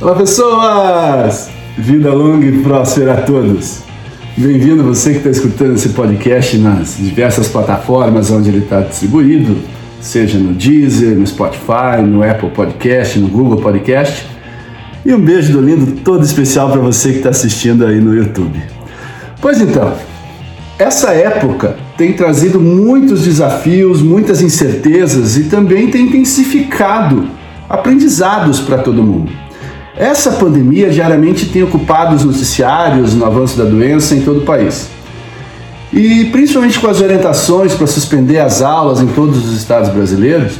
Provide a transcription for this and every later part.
Olá pessoas! Vida longa e próspera a todos! Bem-vindo você que está escutando esse podcast nas diversas plataformas onde ele está distribuído, seja no Deezer, no Spotify, no Apple Podcast, no Google Podcast. E um beijo do lindo todo especial para você que está assistindo aí no YouTube. Pois então, essa época tem trazido muitos desafios, muitas incertezas e também tem intensificado aprendizados para todo mundo. Essa pandemia diariamente tem ocupado os noticiários no avanço da doença em todo o país. E principalmente com as orientações para suspender as aulas em todos os estados brasileiros,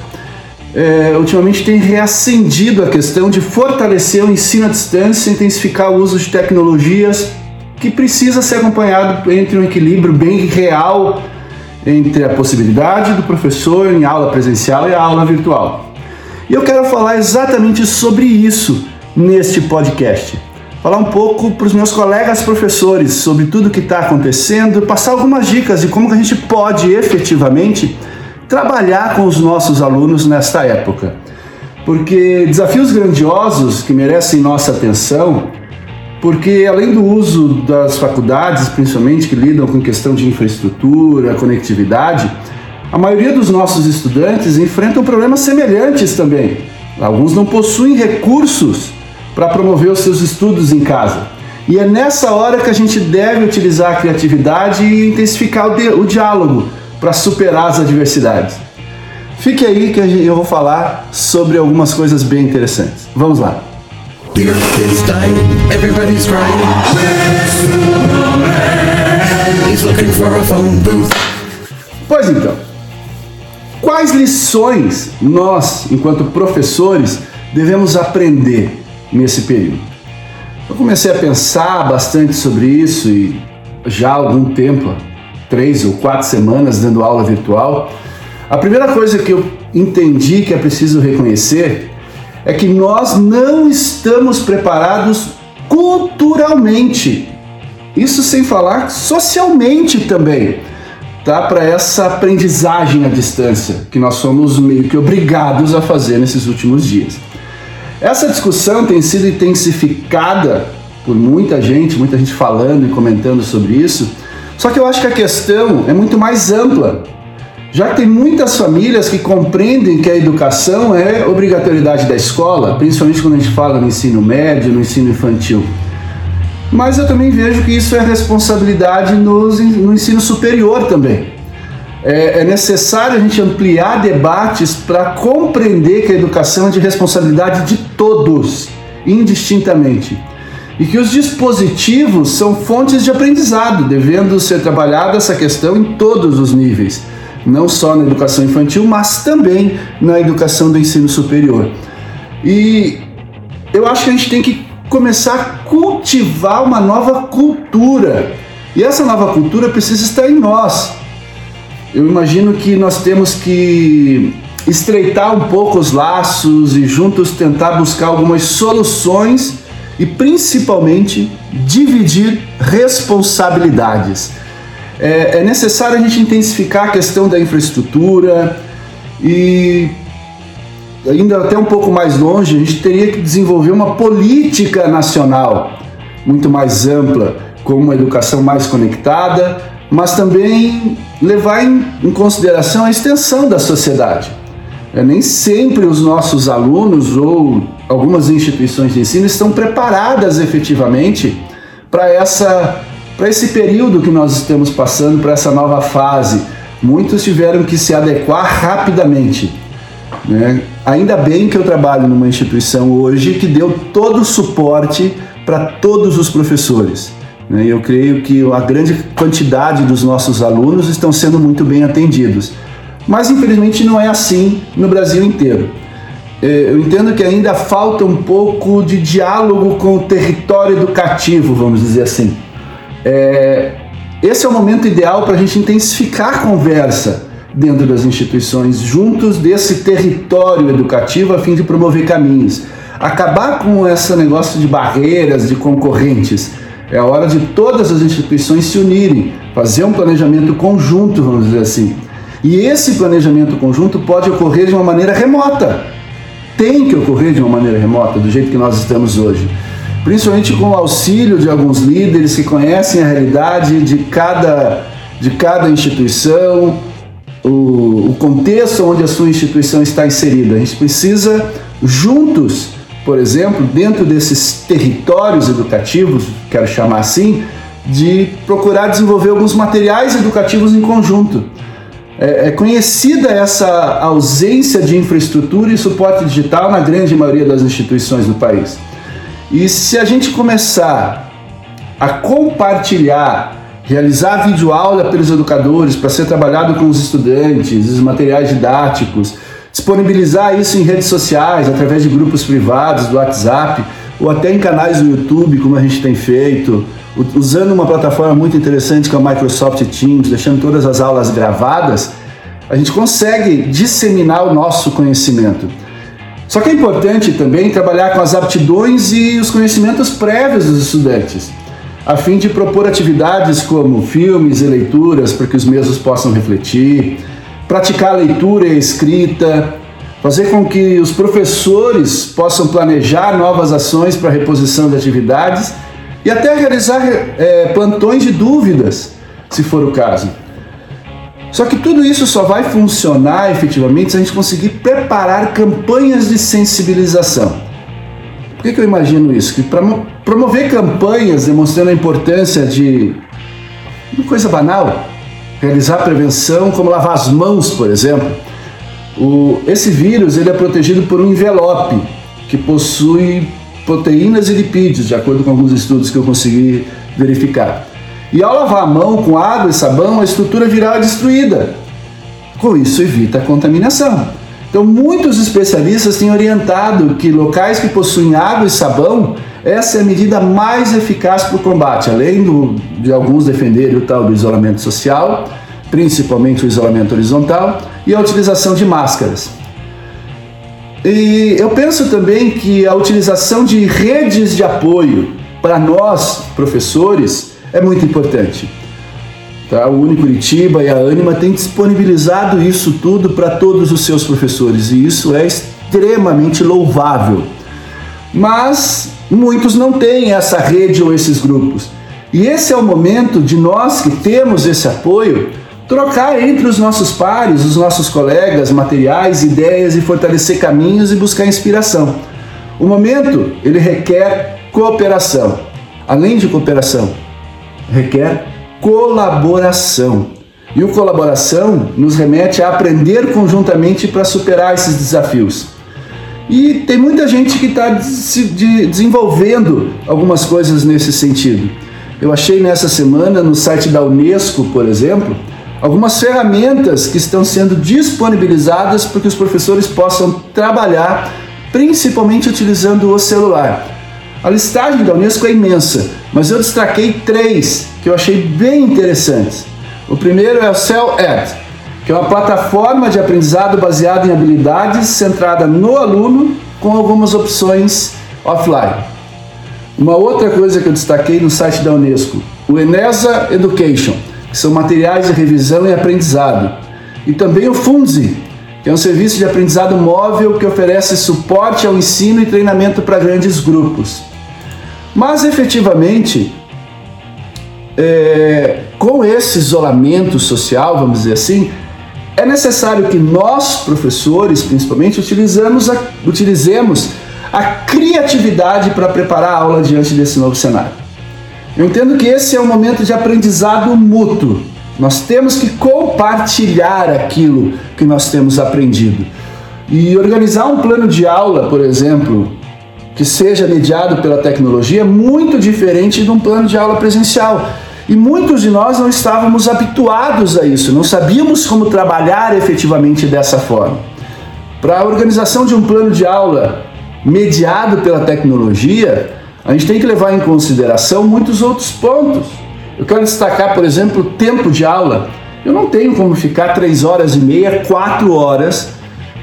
é, ultimamente tem reacendido a questão de fortalecer o ensino à distância e intensificar o uso de tecnologias que precisa ser acompanhado entre um equilíbrio bem real entre a possibilidade do professor em aula presencial e a aula virtual. E eu quero falar exatamente sobre isso neste podcast. Falar um pouco para os meus colegas professores sobre tudo que está acontecendo, passar algumas dicas de como que a gente pode efetivamente trabalhar com os nossos alunos nesta época. Porque desafios grandiosos que merecem nossa atenção porque além do uso das faculdades, principalmente que lidam com questão de infraestrutura, conectividade, a maioria dos nossos estudantes enfrentam problemas semelhantes também. Alguns não possuem recursos para promover os seus estudos em casa. E é nessa hora que a gente deve utilizar a criatividade e intensificar o, o diálogo para superar as adversidades. Fique aí que eu vou falar sobre algumas coisas bem interessantes. Vamos lá. Pois então, quais lições nós, enquanto professores, devemos aprender nesse período? Eu comecei a pensar bastante sobre isso e já há algum tempo, três ou quatro semanas dando aula virtual, a primeira coisa que eu entendi que é preciso reconhecer é que nós não estamos preparados culturalmente. Isso sem falar socialmente também, tá? Para essa aprendizagem à distância que nós somos meio que obrigados a fazer nesses últimos dias. Essa discussão tem sido intensificada por muita gente, muita gente falando e comentando sobre isso. Só que eu acho que a questão é muito mais ampla já que tem muitas famílias que compreendem que a educação é obrigatoriedade da escola, principalmente quando a gente fala no ensino médio, no ensino infantil. Mas eu também vejo que isso é responsabilidade no, no ensino superior também. É, é necessário a gente ampliar debates para compreender que a educação é de responsabilidade de todos, indistintamente. E que os dispositivos são fontes de aprendizado, devendo ser trabalhada essa questão em todos os níveis não só na educação infantil, mas também na educação do ensino superior. E eu acho que a gente tem que começar a cultivar uma nova cultura. E essa nova cultura precisa estar em nós. Eu imagino que nós temos que estreitar um pouco os laços e juntos tentar buscar algumas soluções e principalmente dividir responsabilidades. É, é necessário a gente intensificar a questão da infraestrutura e ainda até um pouco mais longe, a gente teria que desenvolver uma política nacional muito mais ampla, com uma educação mais conectada, mas também levar em, em consideração a extensão da sociedade. É, nem sempre os nossos alunos ou algumas instituições de ensino estão preparadas efetivamente para essa para esse período que nós estamos passando, para essa nova fase, muitos tiveram que se adequar rapidamente. Né? Ainda bem que eu trabalho numa instituição hoje que deu todo o suporte para todos os professores. Né? Eu creio que a grande quantidade dos nossos alunos estão sendo muito bem atendidos. Mas infelizmente não é assim no Brasil inteiro. É, eu entendo que ainda falta um pouco de diálogo com o território educativo, vamos dizer assim. É, esse é o momento ideal para a gente intensificar a conversa dentro das instituições, juntos desse território educativo, a fim de promover caminhos. Acabar com esse negócio de barreiras, de concorrentes. É a hora de todas as instituições se unirem, fazer um planejamento conjunto, vamos dizer assim. E esse planejamento conjunto pode ocorrer de uma maneira remota. Tem que ocorrer de uma maneira remota do jeito que nós estamos hoje. Principalmente com o auxílio de alguns líderes que conhecem a realidade de cada, de cada instituição, o, o contexto onde a sua instituição está inserida. A gente precisa, juntos, por exemplo, dentro desses territórios educativos, quero chamar assim, de procurar desenvolver alguns materiais educativos em conjunto. É, é, conhecida essa ausência de infraestrutura e suporte digital na grande maioria das instituições do país. E se a gente começar a compartilhar, realizar videoaula pelos educadores para ser trabalhado com os estudantes, os materiais didáticos, disponibilizar isso em redes sociais, através de grupos privados, do WhatsApp, ou até em canais do YouTube, como a gente tem feito, usando uma plataforma muito interessante que é o Microsoft Teams, deixando todas as aulas gravadas, a gente consegue disseminar o nosso conhecimento. Só que é importante também trabalhar com as aptidões e os conhecimentos prévios dos estudantes, a fim de propor atividades como filmes e leituras para que os mesmos possam refletir, praticar a leitura e a escrita, fazer com que os professores possam planejar novas ações para reposição de atividades e até realizar é, plantões de dúvidas, se for o caso. Só que tudo isso só vai funcionar efetivamente se a gente conseguir preparar campanhas de sensibilização. Por que, que eu imagino isso? Que para promover campanhas demonstrando a importância de uma coisa banal, realizar prevenção, como lavar as mãos, por exemplo. O, esse vírus ele é protegido por um envelope que possui proteínas e lipídios, de acordo com alguns estudos que eu consegui verificar. E ao lavar a mão com água e sabão, a estrutura viral é destruída. Com isso, evita a contaminação. Então, muitos especialistas têm orientado que locais que possuem água e sabão, essa é a medida mais eficaz para o combate, além do, de alguns defenderem o tal do isolamento social, principalmente o isolamento horizontal, e a utilização de máscaras. E eu penso também que a utilização de redes de apoio para nós, professores, é muito importante. Tá? O Uni Curitiba e a Anima têm disponibilizado isso tudo para todos os seus professores e isso é extremamente louvável. Mas muitos não têm essa rede ou esses grupos. E esse é o momento de nós que temos esse apoio trocar entre os nossos pares, os nossos colegas, materiais, ideias e fortalecer caminhos e buscar inspiração. O momento, ele requer cooperação. Além de cooperação, requer colaboração. E o colaboração nos remete a aprender conjuntamente para superar esses desafios. E tem muita gente que está desenvolvendo algumas coisas nesse sentido. Eu achei nessa semana no site da Unesco, por exemplo, algumas ferramentas que estão sendo disponibilizadas para que os professores possam trabalhar, principalmente utilizando o celular. A listagem da Unesco é imensa, mas eu destaquei três que eu achei bem interessantes. O primeiro é o CellEd, que é uma plataforma de aprendizado baseada em habilidades centrada no aluno com algumas opções offline. Uma outra coisa que eu destaquei no site da Unesco, o Enesa Education que são materiais de revisão e aprendizado. E também o FUNZI, que é um serviço de aprendizado móvel que oferece suporte ao ensino e treinamento para grandes grupos. Mas efetivamente, é, com esse isolamento social, vamos dizer assim, é necessário que nós, professores, principalmente, utilizamos a, utilizemos a criatividade para preparar a aula diante desse novo cenário. Eu entendo que esse é um momento de aprendizado mútuo. Nós temos que compartilhar aquilo que nós temos aprendido. E organizar um plano de aula, por exemplo, que seja mediado pela tecnologia, é muito diferente de um plano de aula presencial. E muitos de nós não estávamos habituados a isso, não sabíamos como trabalhar efetivamente dessa forma. Para a organização de um plano de aula mediado pela tecnologia, a gente tem que levar em consideração muitos outros pontos. Eu quero destacar, por exemplo, o tempo de aula. Eu não tenho como ficar três horas e meia, quatro horas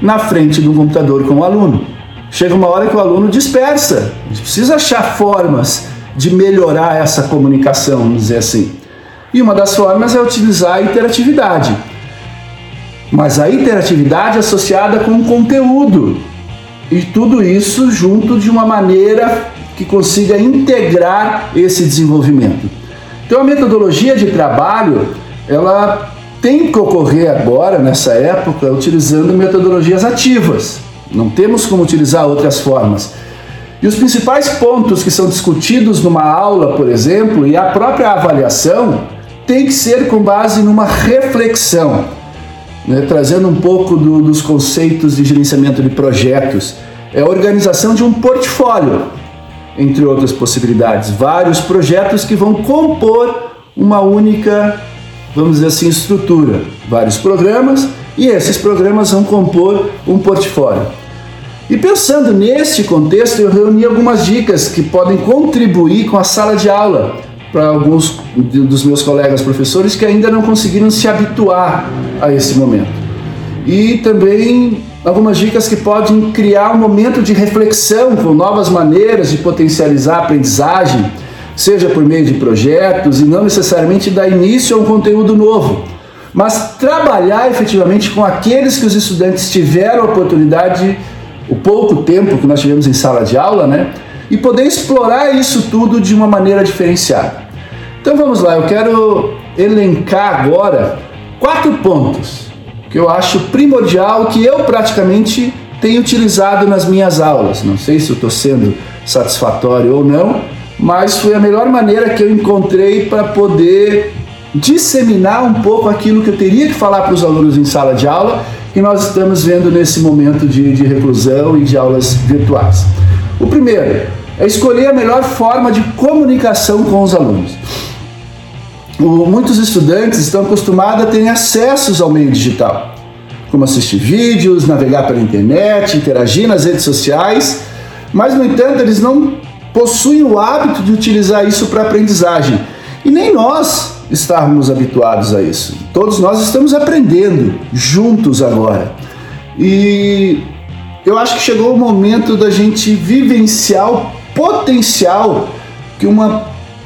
na frente do computador com o aluno. Chega uma hora que o aluno dispersa. A gente precisa achar formas de melhorar essa comunicação, vamos dizer assim. E uma das formas é utilizar a interatividade. Mas a interatividade associada com conteúdo E tudo isso junto de uma maneira que consiga integrar esse desenvolvimento. Então a metodologia de trabalho, ela tem que ocorrer agora, nessa época, utilizando metodologias ativas. Não temos como utilizar outras formas. E os principais pontos que são discutidos numa aula, por exemplo, e a própria avaliação, tem que ser com base numa reflexão, né, trazendo um pouco do, dos conceitos de gerenciamento de projetos. É a organização de um portfólio, entre outras possibilidades. Vários projetos que vão compor uma única, vamos dizer assim, estrutura. Vários programas e esses programas vão compor um portfólio. E pensando neste contexto, eu reuni algumas dicas que podem contribuir com a sala de aula para alguns dos meus colegas professores que ainda não conseguiram se habituar a esse momento. E também algumas dicas que podem criar um momento de reflexão com novas maneiras de potencializar a aprendizagem, seja por meio de projetos e não necessariamente dar início a um conteúdo novo, mas trabalhar efetivamente com aqueles que os estudantes tiveram a oportunidade, o pouco tempo que nós tivemos em sala de aula, né? E poder explorar isso tudo de uma maneira diferenciada. Então vamos lá, eu quero elencar agora quatro pontos que eu acho primordial, que eu praticamente tenho utilizado nas minhas aulas. Não sei se eu estou sendo satisfatório ou não, mas foi a melhor maneira que eu encontrei para poder disseminar um pouco aquilo que eu teria que falar para os alunos em sala de aula que nós estamos vendo nesse momento de, de reclusão e de aulas virtuais. O primeiro é escolher a melhor forma de comunicação com os alunos muitos estudantes estão acostumados a terem acessos ao meio digital, como assistir vídeos, navegar pela internet, interagir nas redes sociais, mas, no entanto, eles não possuem o hábito de utilizar isso para aprendizagem. E nem nós estávamos habituados a isso. Todos nós estamos aprendendo juntos agora. E eu acho que chegou o momento da gente vivenciar o potencial que uma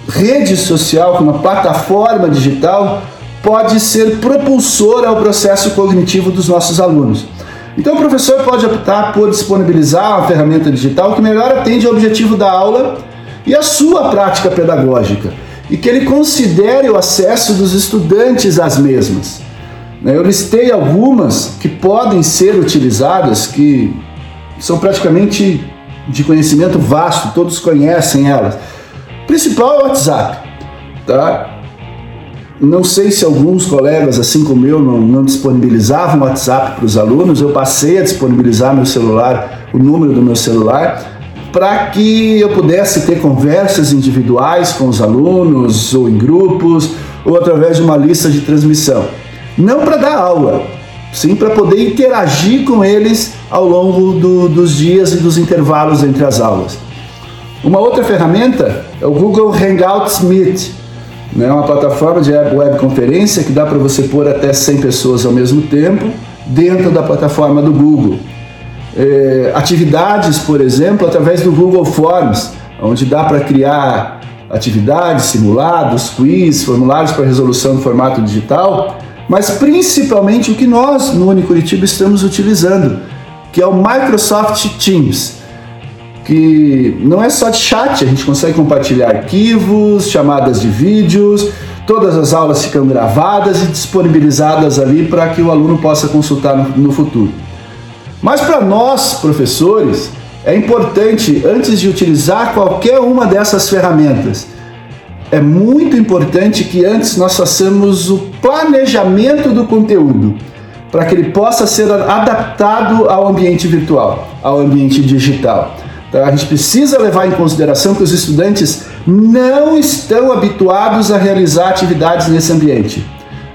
rede social, como uma plataforma digital, pode ser propulsora ao processo cognitivo dos nossos alunos. Então, o professor pode optar por disponibilizar uma ferramenta digital que melhor atende ao objetivo da aula e a sua prática pedagógica, e que ele considere o acesso dos estudantes às mesmas. Eu listei algumas que podem ser utilizadas, que são praticamente de conhecimento vasto, todos conhecem elas principal é o WhatsApp, tá? Não sei se alguns colegas, assim como eu, não, não disponibilizavam o WhatsApp para os alunos. Eu passei a disponibilizar meu celular, o número do meu celular, para que eu pudesse ter conversas individuais com os alunos, ou em grupos, ou através de uma lista de transmissão. Não para dar aula, sim para poder interagir com eles ao longo do, dos dias e dos intervalos entre as aulas. Uma outra ferramenta é o Google Hangouts Meet, né? uma plataforma de webconferência que dá para você pôr até 100 pessoas ao mesmo tempo dentro da plataforma do Google. É, atividades, por exemplo, através do Google Forms, onde dá para criar atividades, simulados, quiz, formulários para resolução no formato digital, mas principalmente o que nós no Unicuritiba estamos utilizando, que é o Microsoft Teams que não é só de chat, a gente consegue compartilhar arquivos, chamadas de vídeos, todas as aulas ficam gravadas e disponibilizadas ali para que o aluno possa consultar no, no futuro. Mas para nós, professores, é importante, antes de utilizar qualquer uma dessas ferramentas, é muito importante que antes nós façamos o planejamento do conteúdo, para que ele possa ser adaptado ao ambiente virtual, ao ambiente digital. Então, a gente precisa levar em consideração que os estudantes não estão habituados a realizar atividades nesse ambiente.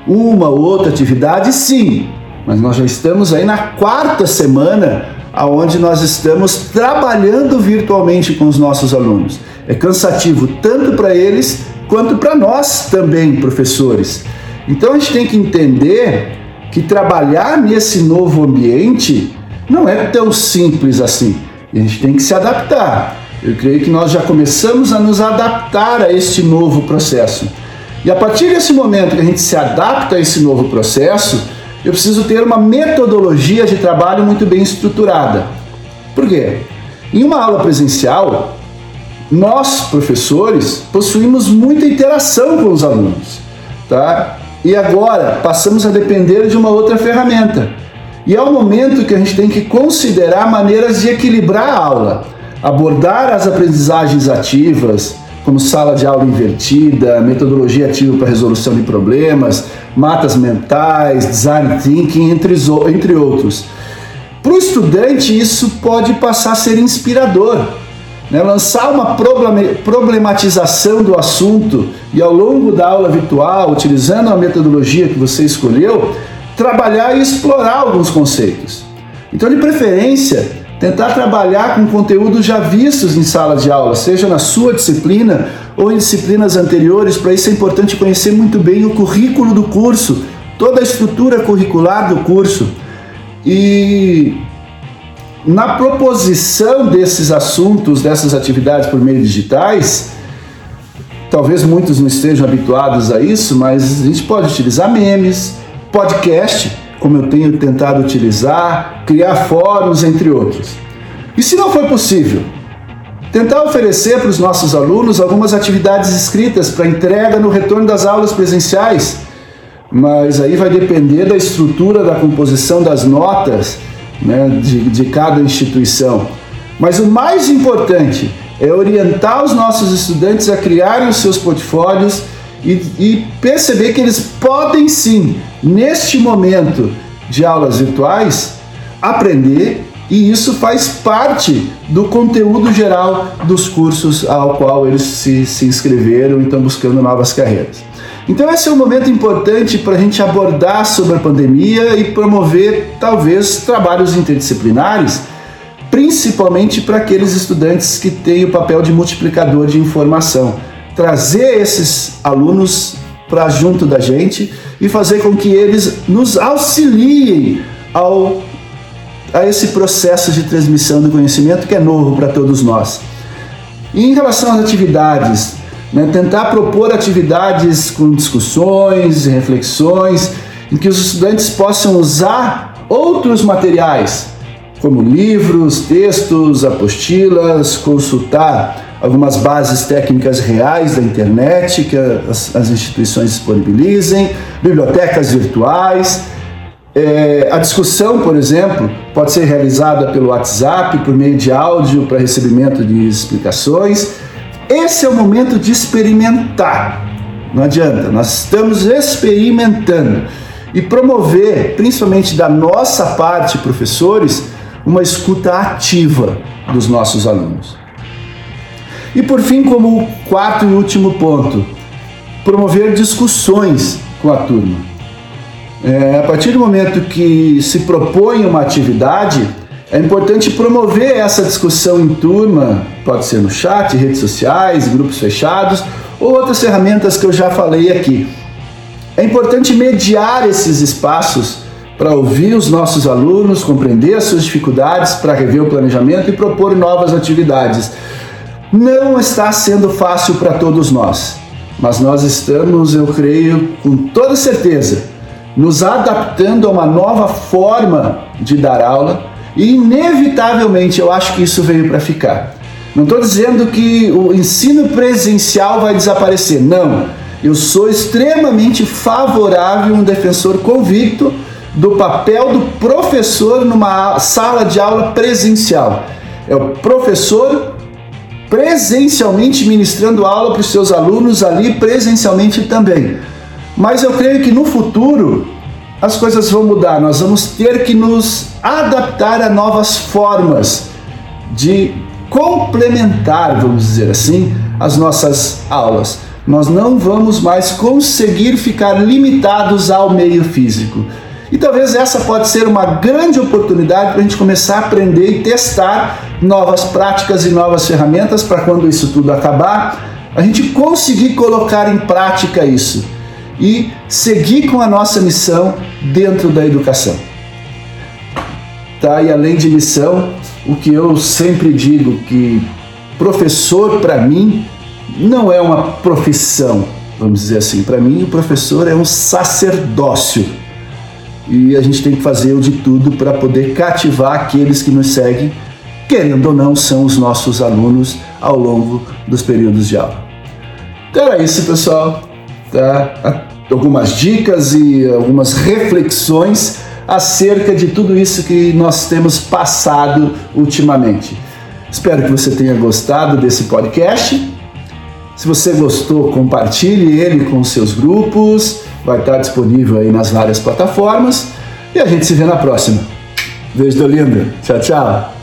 Uma ou outra atividade, sim, mas nós já estamos aí na quarta semana aonde nós estamos trabalhando virtualmente com os nossos alunos. É cansativo tanto para eles quanto para nós também, professores. Então a gente tem que entender que trabalhar nesse novo ambiente não é tão simples assim. A gente tem que se adaptar. Eu creio que nós já começamos a nos adaptar a este novo processo. E a partir desse momento que a gente se adapta a esse novo processo, eu preciso ter uma metodologia de trabalho muito bem estruturada. Por quê? Em uma aula presencial, nós, professores, possuímos muita interação com os alunos, tá? E agora passamos a depender de uma outra ferramenta. E é o momento que a gente tem que considerar maneiras de equilibrar a aula, abordar as aprendizagens ativas, como sala de aula invertida, metodologia ativa para resolução de problemas, matas mentais, design thinking, entre, entre outros. Para o estudante, isso pode passar a ser inspirador. Né? Lançar uma problematização do assunto e, ao longo da aula virtual, utilizando a metodologia que você escolheu, trabalhar e explorar alguns conceitos. Então, de preferência, tentar trabalhar com conteúdos já vistos em sala de aula, seja na sua disciplina ou em disciplinas anteriores. Para isso é importante conhecer muito bem o currículo do curso, toda a estrutura curricular do curso. E na proposição desses assuntos, dessas atividades por meio digitais, talvez muitos não estejam habituados a isso, mas a gente pode utilizar memes, podcast, como eu tenho tentado utilizar, criar fóruns, entre outros. E se não for possível, tentar oferecer para os nossos alunos algumas atividades escritas para entrega no retorno das aulas presenciais, mas aí vai depender da estrutura da composição das notas né, de, de cada instituição. Mas o mais importante é orientar os nossos estudantes a criarem os seus portfólios e, e perceber que eles podem sim, neste momento de aulas virtuais, aprender e isso faz parte do conteúdo geral dos cursos ao qual eles se, se inscreveram e estão buscando novas carreiras. Então esse é um momento importante para a gente abordar sobre a pandemia e promover talvez trabalhos interdisciplinares, principalmente para aqueles estudantes que têm o papel de multiplicador de informação trazer esses alunos para junto da gente e fazer com que eles nos auxiliem ao, a esse processo de transmissão do conhecimento que é novo para todos nós. E em relação às atividades, né, tentar propor atividades com discussões, reflexões, em que os estudantes possam usar outros materiais, como livros, textos, apostilas, consultar algumas bases técnicas reais da internet que as, as instituições disponibilizem, bibliotecas virtuais. É, a discussão, por exemplo, pode ser realizada pelo WhatsApp, por meio de áudio para recebimento de explicações. Esse é o momento de experimentar. Não adianta, nós estamos experimentando e promover, principalmente da nossa parte, professores, uma escuta ativa dos nossos alunos. E por fim, como quarto e último ponto, promover discussões com a turma. É, a partir do momento que se propõe uma atividade, é importante promover essa discussão em turma, pode ser no chat, redes sociais, grupos fechados ou outras ferramentas que eu já falei aqui. É importante mediar esses espaços para ouvir os nossos alunos, compreender as suas dificuldades, para rever o planejamento e propor novas atividades. Não está sendo fácil para todos nós, mas nós estamos, eu creio, com toda certeza, nos adaptando a uma nova forma de dar aula e, inevitavelmente, eu acho que isso veio para ficar. Não estou dizendo que o ensino presencial vai desaparecer, não. Eu sou extremamente favorável, um defensor convicto do papel do professor numa sala de aula presencial. É o professor presencialmente ministrando aula para os seus alunos ali presencialmente também. Mas eu creio que no futuro as coisas vão mudar, nós vamos ter que nos adaptar a novas formas de complementar, vamos dizer assim, as nossas aulas. Nós não vamos mais conseguir ficar limitados ao meio físico. E talvez essa pode ser uma grande oportunidade para a gente começar a aprender e testar novas práticas e novas ferramentas para quando isso tudo acabar, a gente conseguir colocar em prática isso e seguir com a nossa missão dentro da educação. Tá? E além de missão, o que eu sempre digo que professor para mim não é uma profissão, vamos dizer assim. Para mim, o professor é um sacerdócio e a gente tem que fazer o de tudo para poder cativar aqueles que nos seguem, querendo ou não, são os nossos alunos ao longo dos períodos de aula. Então era isso, pessoal. Tá? Algumas dicas e algumas reflexões acerca de tudo isso que nós temos passado ultimamente. Espero que você tenha gostado desse podcast. Se você gostou, compartilhe ele com seus grupos. Vai estar disponível aí nas várias plataformas. E a gente se vê na próxima. Beijo do lindo. Tchau, tchau.